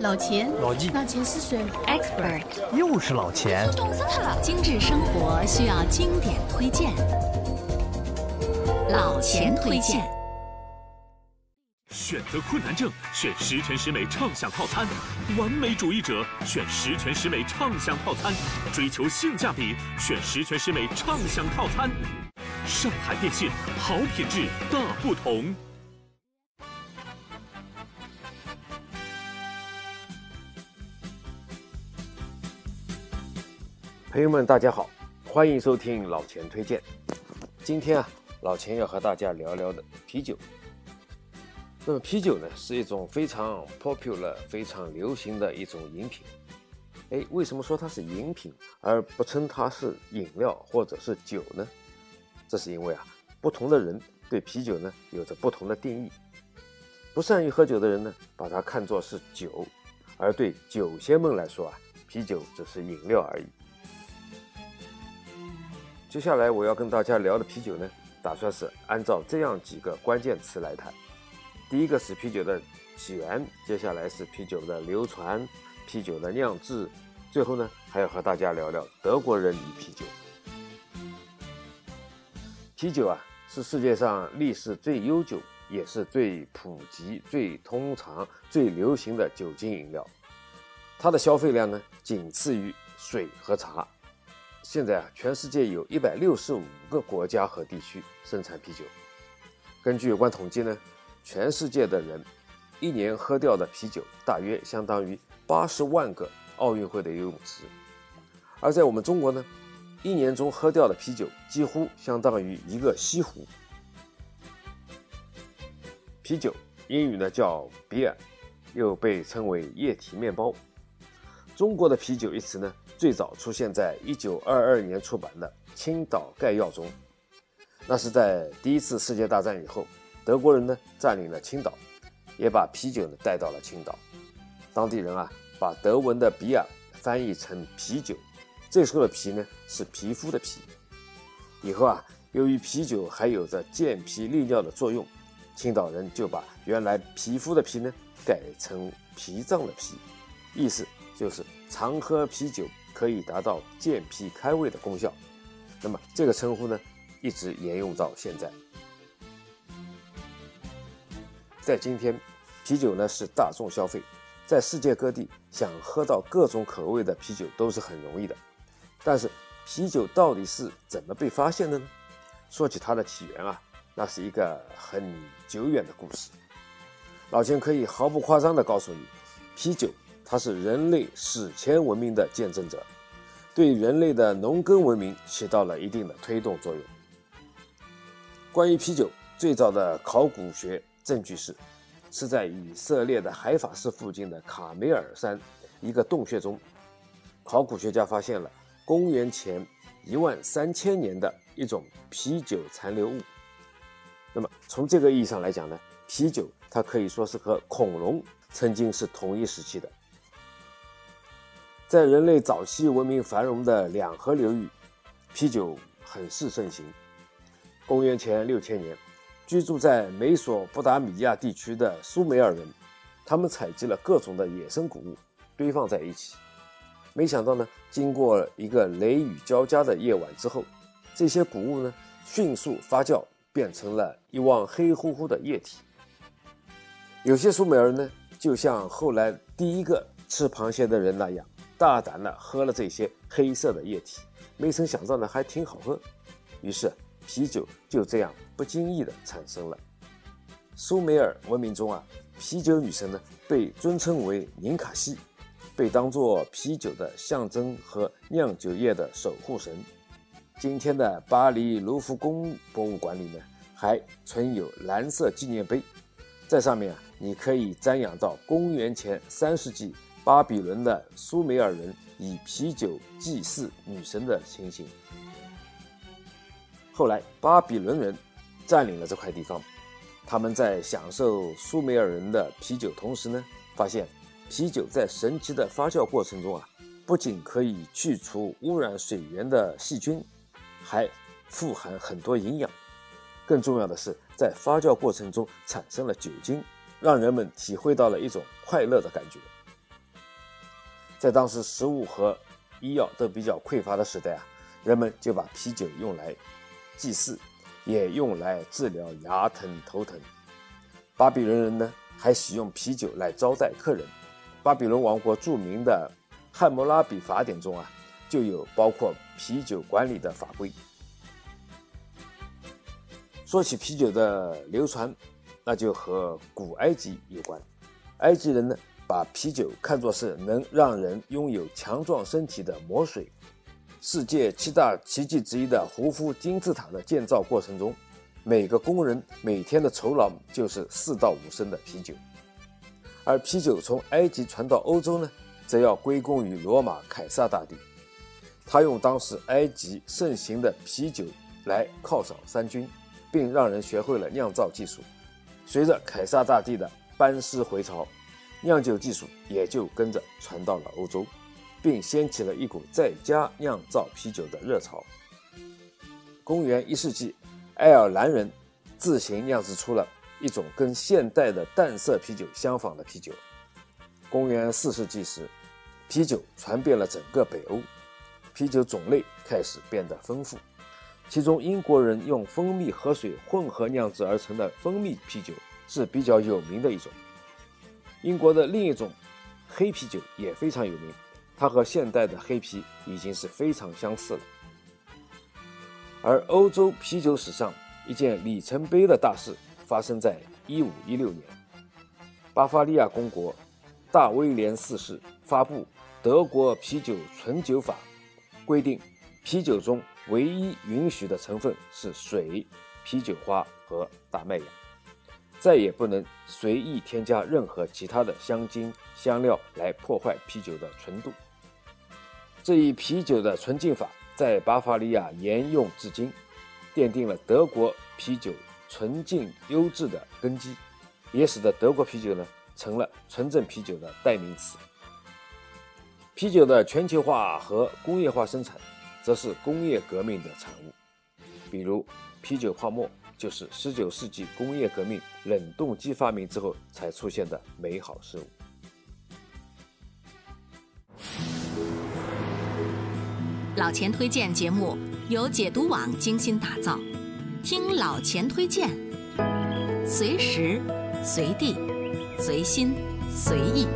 老钱，老纪，老钱是谁？Expert，又是老钱。懂死他了！精致生活需要经典推荐，老钱推荐。选择困难症选十全十美畅享套餐，完美主义者选十全十美畅享套餐，追求性价比选十全十美畅享套餐。上海电信，好品质大不同。朋友们，大家好，欢迎收听老钱推荐。今天啊，老钱要和大家聊聊的啤酒。那么啤酒呢，是一种非常 popular、非常流行的一种饮品。哎，为什么说它是饮品，而不称它是饮料或者是酒呢？这是因为啊，不同的人对啤酒呢有着不同的定义。不善于喝酒的人呢，把它看作是酒；而对酒仙们来说啊，啤酒只是饮料而已。接下来我要跟大家聊的啤酒呢，打算是按照这样几个关键词来谈。第一个是啤酒的起源，接下来是啤酒的流传、啤酒的酿制，最后呢还要和大家聊聊德国人与啤酒。啤酒啊是世界上历史最悠久，也是最普及、最通常、最流行的酒精饮料，它的消费量呢仅次于水和茶。现在啊，全世界有一百六十五个国家和地区生产啤酒。根据有关统计呢，全世界的人一年喝掉的啤酒大约相当于八十万个奥运会的游泳池。而在我们中国呢，一年中喝掉的啤酒几乎相当于一个西湖。啤酒英语呢叫 beer，又被称为液体面包。中国的啤酒一词呢？最早出现在一九二二年出版的《青岛概要》中，那是在第一次世界大战以后，德国人呢占领了青岛，也把啤酒呢带到了青岛。当地人啊把德文的比尔翻译成啤酒，这时候的“皮”呢是皮肤的“皮”。以后啊，由于啤酒还有着健脾利尿的作用，青岛人就把原来皮肤的“皮”呢改成脾脏的“脾”，意思就是常喝啤酒。可以达到健脾开胃的功效，那么这个称呼呢，一直沿用到现在。在今天，啤酒呢是大众消费，在世界各地想喝到各种口味的啤酒都是很容易的。但是，啤酒到底是怎么被发现的呢？说起它的起源啊，那是一个很久远的故事。老钱可以毫不夸张地告诉你，啤酒。它是人类史前文明的见证者，对人类的农耕文明起到了一定的推动作用。关于啤酒最早的考古学证据是，是在以色列的海法市附近的卡梅尔山一个洞穴中，考古学家发现了公元前一万三千年的一种啤酒残留物。那么从这个意义上来讲呢，啤酒它可以说是和恐龙曾经是同一时期的。在人类早期文明繁荣的两河流域，啤酒很是盛行。公元前六千年，居住在美索不达米亚地区的苏美尔人，他们采集了各种的野生谷物，堆放在一起。没想到呢，经过一个雷雨交加的夜晚之后，这些谷物呢迅速发酵，变成了一汪黑乎乎的液体。有些苏美尔人呢，就像后来第一个吃螃蟹的人那样。大胆的喝了这些黑色的液体，没曾想到呢还挺好喝，于是啤酒就这样不经意的产生了。苏美尔文明中啊，啤酒女神呢被尊称为宁卡西，被当作啤酒的象征和酿酒业的守护神。今天的巴黎卢浮宫博物馆里呢还存有蓝色纪念碑，在上面啊你可以瞻仰到公元前三世纪。巴比伦的苏美尔人以啤酒祭祀女神的情形。后来，巴比伦人占领了这块地方，他们在享受苏美尔人的啤酒同时呢，发现啤酒在神奇的发酵过程中啊，不仅可以去除污染水源的细菌，还富含很多营养。更重要的是，在发酵过程中产生了酒精，让人们体会到了一种快乐的感觉。在当时食物和医药都比较匮乏的时代啊，人们就把啤酒用来祭祀，也用来治疗牙疼头疼。巴比伦人呢，还使用啤酒来招待客人。巴比伦王国著名的《汉谟拉比法典》中啊，就有包括啤酒管理的法规。说起啤酒的流传，那就和古埃及有关。埃及人呢，把啤酒看作是能让人拥有强壮身体的魔水。世界七大奇迹之一的胡夫金字塔的建造过程中，每个工人每天的酬劳就是四到五升的啤酒。而啤酒从埃及传到欧洲呢，则要归功于罗马凯撒大帝。他用当时埃及盛行的啤酒来犒赏三军，并让人学会了酿造技术。随着凯撒大帝的班师回朝，酿酒技术也就跟着传到了欧洲，并掀起了一股在家酿造啤酒的热潮。公元一世纪，爱尔兰人自行酿制出了一种跟现代的淡色啤酒相仿的啤酒。公元四世纪时，啤酒传遍了整个北欧，啤酒种类开始变得丰富，其中英国人用蜂蜜和水混合酿制而成的蜂蜜啤酒。是比较有名的一种。英国的另一种黑啤酒也非常有名，它和现代的黑啤已经是非常相似了。而欧洲啤酒史上一件里程碑的大事发生在1516年，巴伐利亚公国大威廉四世发布《德国啤酒存酒法》，规定啤酒中唯一允许的成分是水、啤酒花和大麦芽。再也不能随意添加任何其他的香精、香料来破坏啤酒的纯度。这一啤酒的纯净法在巴伐利亚沿用至今，奠定了德国啤酒纯净优质的根基，也使得德国啤酒呢成了纯正啤酒的代名词。啤酒的全球化和工业化生产，则是工业革命的产物，比如啤酒泡沫。就是十九世纪工业革命冷冻机发明之后才出现的美好事物。老钱推荐节目由解读网精心打造，听老钱推荐，随时随地随心随意。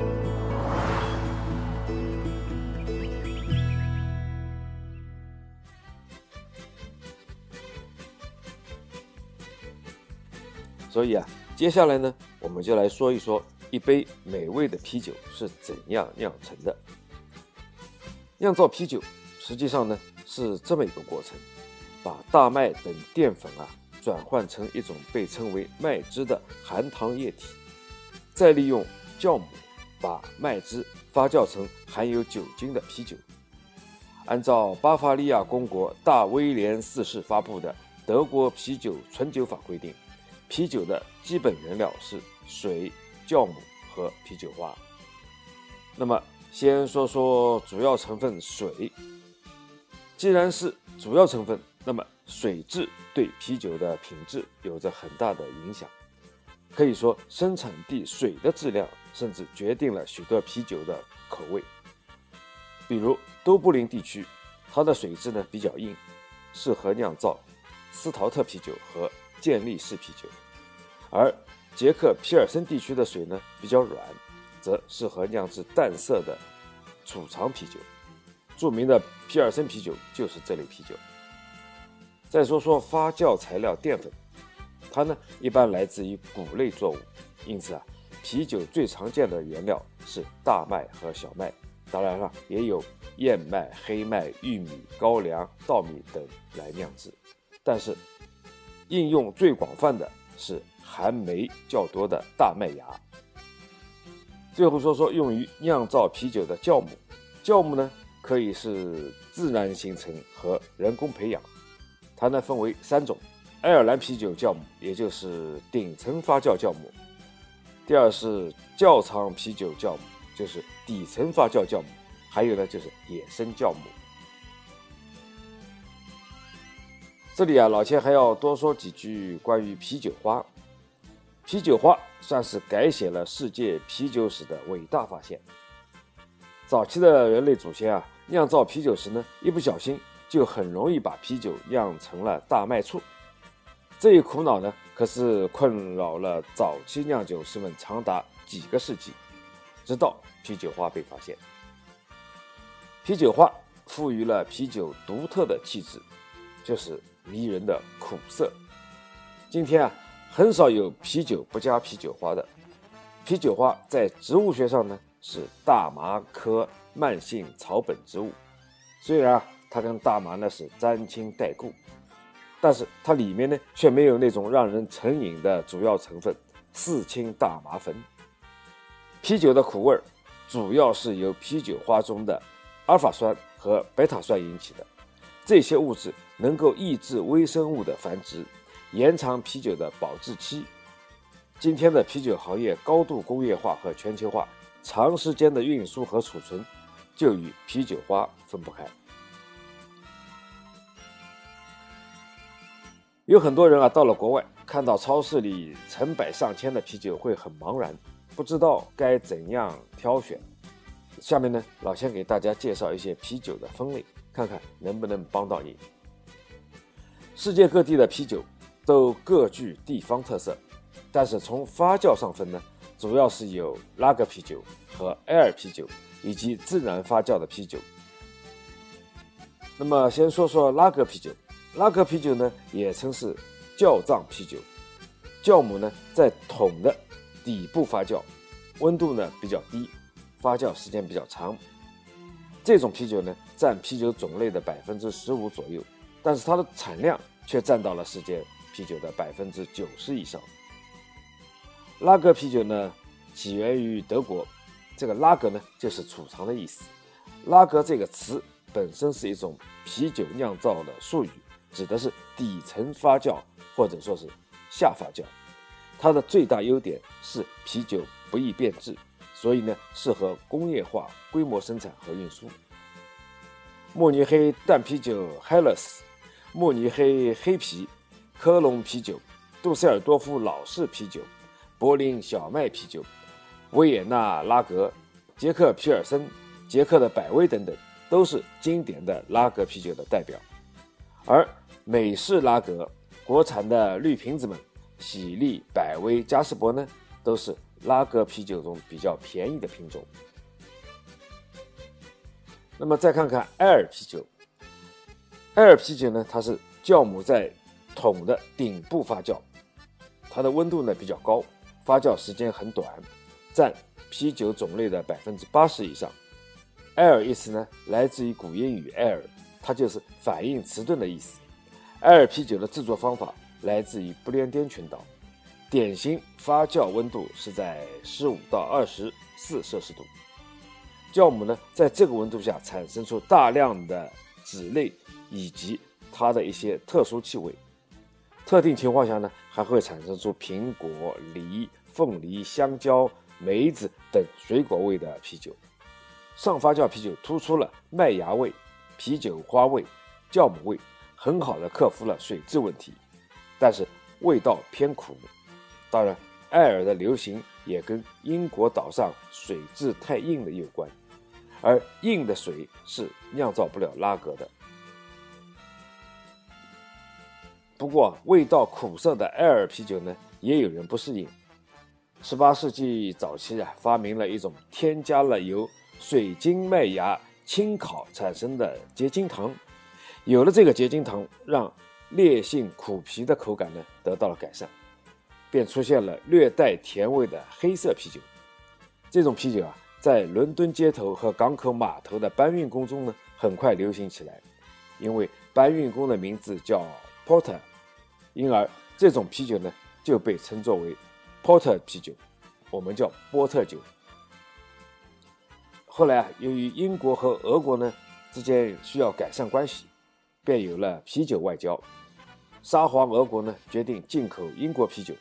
所以啊，接下来呢，我们就来说一说一杯美味的啤酒是怎样酿成的。酿造啤酒实际上呢是这么一个过程：把大麦等淀粉啊转换成一种被称为麦汁的含糖液体，再利用酵母把麦汁发酵成含有酒精的啤酒。按照巴伐利亚公国大威廉四世发布的《德国啤酒存酒法》规定。啤酒的基本原料是水、酵母和啤酒花。那么，先说说主要成分水。既然是主要成分，那么水质对啤酒的品质有着很大的影响。可以说，生产地水的质量甚至决定了许多啤酒的口味。比如都柏林地区，它的水质呢比较硬，适合酿造斯陶特啤酒和健力士啤酒。而捷克皮尔森地区的水呢比较软，则适合酿制淡色的储藏啤酒。著名的皮尔森啤酒就是这类啤酒。再说说发酵材料淀粉，它呢一般来自于谷类作物，因此啊，啤酒最常见的原料是大麦和小麦，当然了，也有燕麦、黑麦、玉米、高粱、稻米等来酿制。但是应用最广泛的是。含酶较多的大麦芽。最后说说用于酿造啤酒的酵母，酵母呢可以是自然形成和人工培养，它呢分为三种：爱尔兰啤酒酵母，也就是顶层发酵酵母；第二是窖藏啤酒酵母，就是底层发酵酵母；还有呢就是野生酵母。这里啊，老千还要多说几句关于啤酒花。啤酒花算是改写了世界啤酒史的伟大发现。早期的人类祖先啊，酿造啤酒时呢，一不小心就很容易把啤酒酿成了大麦醋。这一苦恼呢，可是困扰了早期酿酒师们长达几个世纪，直到啤酒花被发现。啤酒花赋予了啤酒独特的气质，就是迷人的苦涩。今天啊，很少有啤酒不加啤酒花的。啤酒花在植物学上呢是大麻科慢性草本植物，虽然啊它跟大麻呢是沾亲带故，但是它里面呢却没有那种让人成瘾的主要成分四氢大麻酚。啤酒的苦味主要是由啤酒花中的阿尔法酸和贝塔酸引起的，这些物质能够抑制微生物的繁殖，延长啤酒的保质期。今天的啤酒行业高度工业化和全球化，长时间的运输和储存就与啤酒花分不开。有很多人啊，到了国外，看到超市里成百上千的啤酒，会很茫然，不知道该怎样挑选。下面呢，老钱给大家介绍一些啤酒的分类，看看能不能帮到你。世界各地的啤酒都各具地方特色。但是从发酵上分呢，主要是有拉格啤酒和艾尔啤酒，以及自然发酵的啤酒。那么先说说拉格啤酒，拉格啤酒呢也称是窖藏啤酒，酵母呢在桶的底部发酵，温度呢比较低，发酵时间比较长。这种啤酒呢占啤酒种类的百分之十五左右，但是它的产量却占到了世界啤酒的百分之九十以上。拉格啤酒呢，起源于德国，这个拉格呢就是储藏的意思。拉格这个词本身是一种啤酒酿造的术语，指的是底层发酵或者说是下发酵。它的最大优点是啤酒不易变质，所以呢适合工业化规模生产和运输。慕尼黑淡啤酒 Helles、慕尼黑黑啤、科隆啤酒、杜塞尔多夫老式啤酒。柏林小麦啤酒、维也纳拉格、捷克皮尔森、捷克的百威等等，都是经典的拉格啤酒的代表。而美式拉格、国产的绿瓶子们，喜力、百威、嘉士伯呢，都是拉格啤酒中比较便宜的品种。那么再看看艾尔啤酒，艾尔啤酒呢，它是酵母在桶的顶部发酵，它的温度呢比较高。发酵时间很短，占啤酒种类的百分之八十以上。艾尔意思呢，来自于古英语“艾尔”，它就是反应迟钝的意思。艾尔啤酒的制作方法来自于不列颠群岛，典型发酵温度是在十五到二十四摄氏度。酵母呢，在这个温度下产生出大量的脂类以及它的一些特殊气味。特定情况下呢，还会产生出苹果、梨、凤梨、香蕉、梅子等水果味的啤酒。上发酵啤酒突出了麦芽味、啤酒花味、酵母味，很好的克服了水质问题，但是味道偏苦。当然，艾尔的流行也跟英国岛上水质太硬的有关，而硬的水是酿造不了拉格的。不过，味道苦涩的艾尔啤酒呢，也有人不适应。十八世纪早期啊，发明了一种添加了由水晶麦芽清烤产生的结晶糖。有了这个结晶糖，让烈性苦啤的口感呢得到了改善，便出现了略带甜味的黑色啤酒。这种啤酒啊，在伦敦街头和港口码头的搬运工中呢，很快流行起来，因为搬运工的名字叫 Porter。因而，这种啤酒呢就被称作为 porter 啤酒，我们叫波特酒。后来啊，由于英国和俄国呢之间需要改善关系，便有了啤酒外交。沙皇俄国呢决定进口英国啤酒，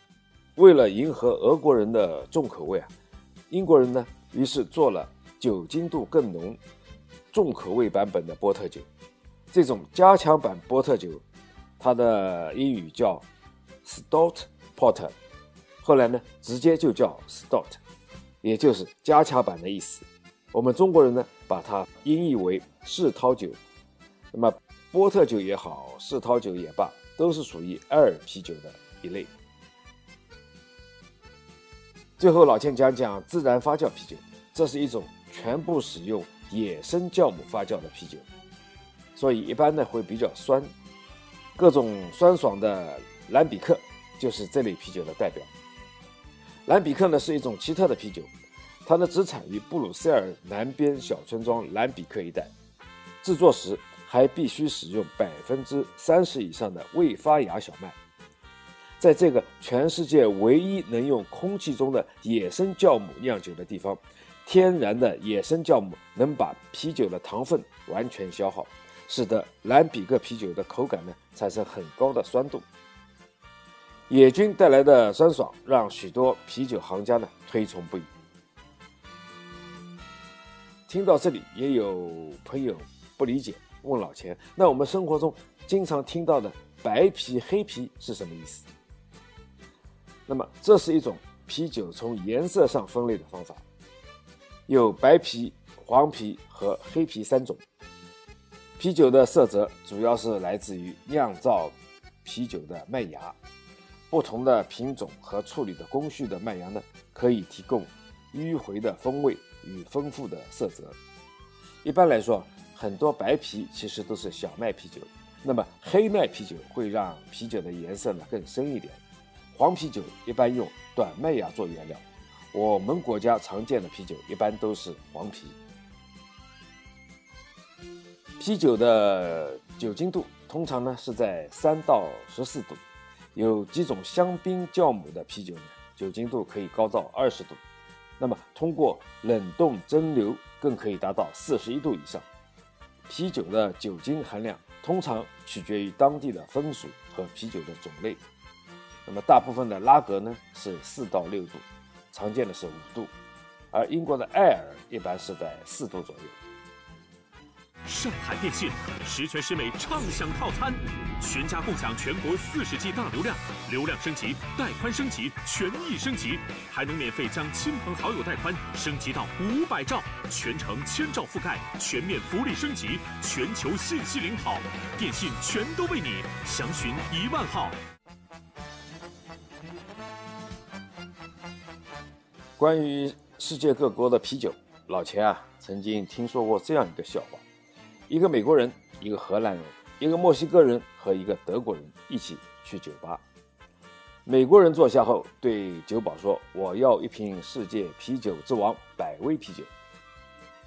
为了迎合俄国人的重口味啊，英国人呢于是做了酒精度更浓、重口味版本的波特酒。这种加强版波特酒。它的英语叫 Stout Porter，后来呢，直接就叫 Stout，也就是加强版的意思。我们中国人呢，把它音译为世涛酒。那么波特酒也好，世涛酒也罢，都是属于艾尔啤酒的一类。最后，老钱讲讲自然发酵啤酒，这是一种全部使用野生酵母发酵的啤酒，所以一般呢会比较酸，各种酸爽的兰比克就是这类啤酒的代表。兰比克呢是一种奇特的啤酒。它呢只产于布鲁塞尔南边小村庄兰比克一带，制作时还必须使用百分之三十以上的未发芽小麦。在这个全世界唯一能用空气中的野生酵母酿酒的地方，天然的野生酵母能把啤酒的糖分完全消耗，使得兰比克啤酒的口感呢产生很高的酸度。野菌带来的酸爽让许多啤酒行家呢推崇不已。听到这里，也有朋友不理解，问老钱：“那我们生活中经常听到的白啤、黑啤是什么意思？”那么，这是一种啤酒从颜色上分类的方法，有白啤、黄啤和黑啤三种。啤酒的色泽主要是来自于酿造啤酒的麦芽，不同的品种和处理的工序的麦芽呢，可以提供迂回的风味。与丰富的色泽。一般来说，很多白啤其实都是小麦啤酒。那么黑麦啤酒会让啤酒的颜色呢更深一点。黄啤酒一般用短麦芽做原料。我们国家常见的啤酒一般都是黄啤。啤酒的酒精度通常呢是在三到十四度。有几种香槟酵母的啤酒呢，酒精度可以高到二十度。那么，通过冷冻蒸馏，更可以达到四十一度以上。啤酒的酒精含量通常取决于当地的风俗和啤酒的种类。那么，大部分的拉格呢是四到六度，常见的是五度，而英国的艾尔一般是在四度左右。上海电信十全十美畅享套餐，全家共享全国四十 G 大流量，流量升级、带宽升级、权益升级，还能免费将亲朋好友带宽升级到五百兆，全程千兆覆盖，全面福利升级，全球信息领跑，电信全都为你，详询一万号。关于世界各国的啤酒，老钱啊曾经听说过这样一个笑话。一个美国人，一个荷兰人，一个墨西哥人和一个德国人一起去酒吧。美国人坐下后对酒保说：“我要一瓶世界啤酒之王百威啤酒。”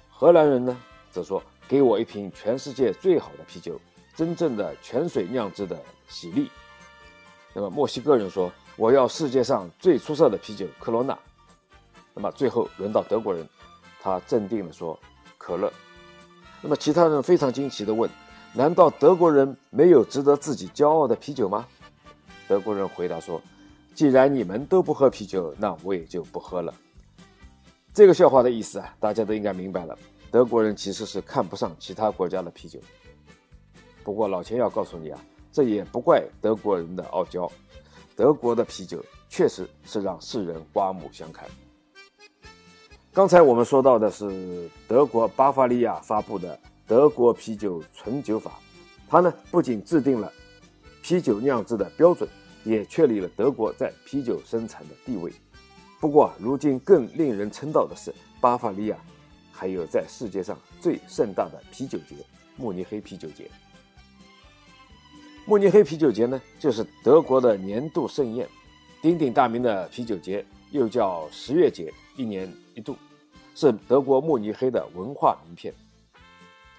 荷兰人呢则说：“给我一瓶全世界最好的啤酒，真正的泉水酿制的喜力。”那么墨西哥人说：“我要世界上最出色的啤酒科罗娜。”那么最后轮到德国人，他镇定地说：“可乐。”那么其他人非常惊奇地问：“难道德国人没有值得自己骄傲的啤酒吗？”德国人回答说：“既然你们都不喝啤酒，那我也就不喝了。”这个笑话的意思啊，大家都应该明白了。德国人其实是看不上其他国家的啤酒。不过老钱要告诉你啊，这也不怪德国人的傲娇，德国的啤酒确实是让世人刮目相看。刚才我们说到的是德国巴伐利亚发布的德国啤酒纯酒法，它呢不仅制定了啤酒酿制的标准，也确立了德国在啤酒生产的地位。不过，如今更令人称道的是，巴伐利亚还有在世界上最盛大的啤酒节——慕尼黑啤酒节。慕尼黑啤酒节呢，就是德国的年度盛宴，鼎鼎大名的啤酒节又叫十月节，一年一度。是德国慕尼黑的文化名片。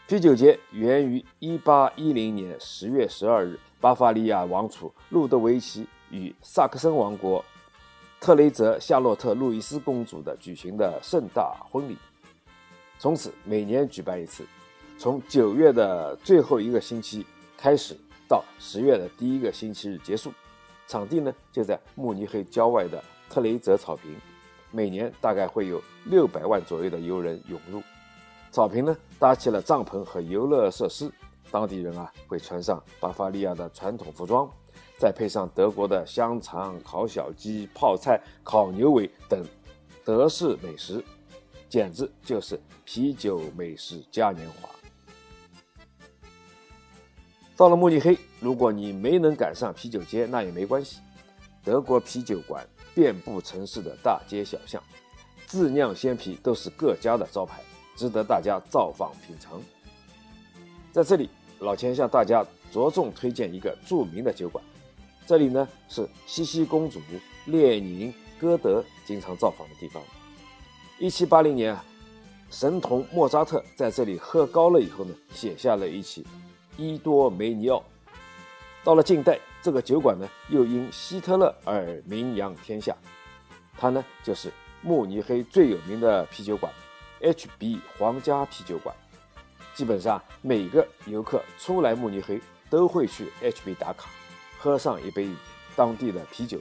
啤酒节源于1810年10月12日，巴伐利亚王储路德维奇与萨克森王国特雷泽夏洛特路易斯公主的举行的盛大婚礼。从此每年举办一次，从九月的最后一个星期开始，到十月的第一个星期日结束。场地呢就在慕尼黑郊外的特雷泽草坪。每年大概会有六百万左右的游人涌入，草坪呢搭起了帐篷和游乐设施，当地人啊会穿上巴伐利亚的传统服装，再配上德国的香肠、烤小鸡、泡菜、烤牛尾等德式美食，简直就是啤酒美食嘉年华。到了慕尼黑，如果你没能赶上啤酒节，那也没关系。德国啤酒馆遍布城市的大街小巷，自酿鲜啤都是各家的招牌，值得大家造访品尝。在这里，老钱向大家着重推荐一个著名的酒馆，这里呢是茜茜公主、列宁、歌德经常造访的地方。一七八零年啊，神童莫扎特在这里喝高了以后呢，写下了一曲《伊多梅尼奥》。到了近代，这个酒馆呢又因希特勒而名扬天下。它呢就是慕尼黑最有名的啤酒馆 ——HB 皇家啤酒馆。基本上每个游客初来慕尼黑都会去 HB 打卡，喝上一杯当地的啤酒。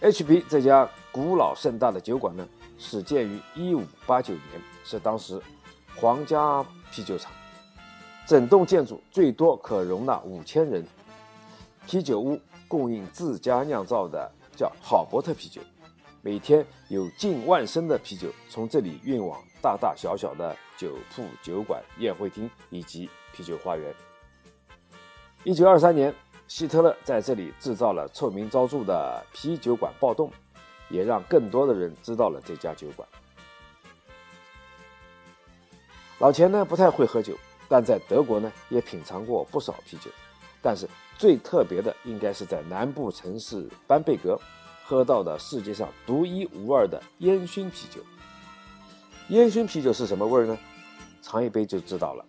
HB 这家古老盛大的酒馆呢，始建于1589年，是当时皇家啤酒厂。整栋建筑最多可容纳五千人。啤酒屋供应自家酿造的叫好伯特啤酒，每天有近万升的啤酒从这里运往大大小小的酒铺、酒馆、宴会厅以及啤酒花园。一九二三年，希特勒在这里制造了臭名昭著的啤酒馆暴动，也让更多的人知道了这家酒馆。老钱呢不太会喝酒。但在德国呢，也品尝过不少啤酒，但是最特别的应该是在南部城市班贝格喝到的世界上独一无二的烟熏啤酒。烟熏啤酒是什么味儿呢？尝一杯就知道了，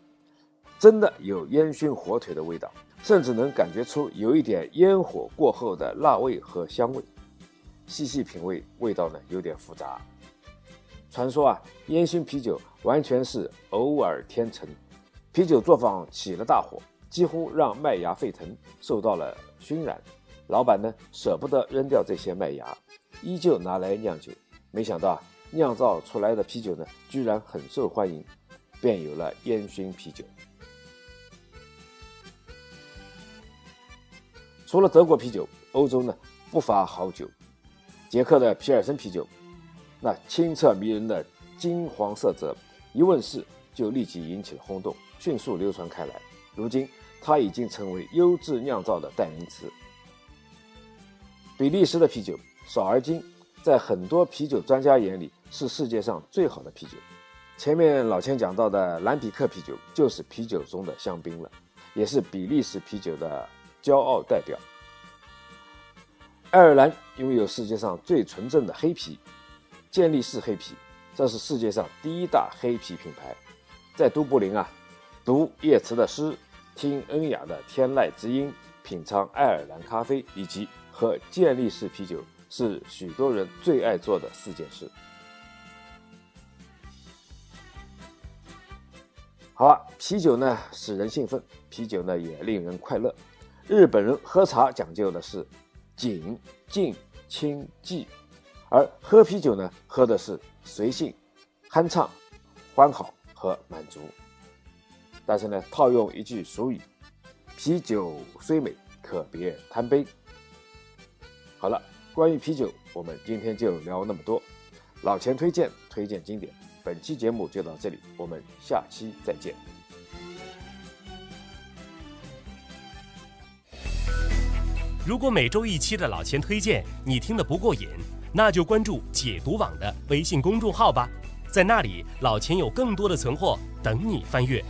真的有烟熏火腿的味道，甚至能感觉出有一点烟火过后的辣味和香味。细细品味，味道呢有点复杂。传说啊，烟熏啤酒完全是偶尔天成。啤酒作坊起了大火，几乎让麦芽沸腾，受到了熏染。老板呢舍不得扔掉这些麦芽，依旧拿来酿酒。没想到啊，酿造出来的啤酒呢，居然很受欢迎，便有了烟熏啤酒。除了德国啤酒，欧洲呢不乏好酒。捷克的皮尔森啤酒，那清澈迷人的金黄色泽，一问世就立即引起了轰动。迅速流传开来，如今它已经成为优质酿造的代名词。比利时的啤酒少而精，在很多啤酒专家眼里是世界上最好的啤酒。前面老千讲到的兰比克啤酒就是啤酒中的香槟了，也是比利时啤酒的骄傲代表。爱尔兰拥有世界上最纯正的黑啤，健力士黑啤，这是世界上第一大黑啤品牌，在都柏林啊。读叶慈的诗，听恩雅的天籁之音，品尝爱尔兰咖啡，以及喝健力士啤酒，是许多人最爱做的四件事。好了，啤酒呢使人兴奋，啤酒呢也令人快乐。日本人喝茶讲究的是景、静、清、寂，而喝啤酒呢，喝的是随性、酣畅、欢好和满足。但是呢，套用一句俗语：“啤酒虽美，可别贪杯。”好了，关于啤酒，我们今天就聊那么多。老钱推荐，推荐经典。本期节目就到这里，我们下期再见。如果每周一期的老钱推荐你听得不过瘾，那就关注解读网的微信公众号吧，在那里老钱有更多的存货等你翻阅。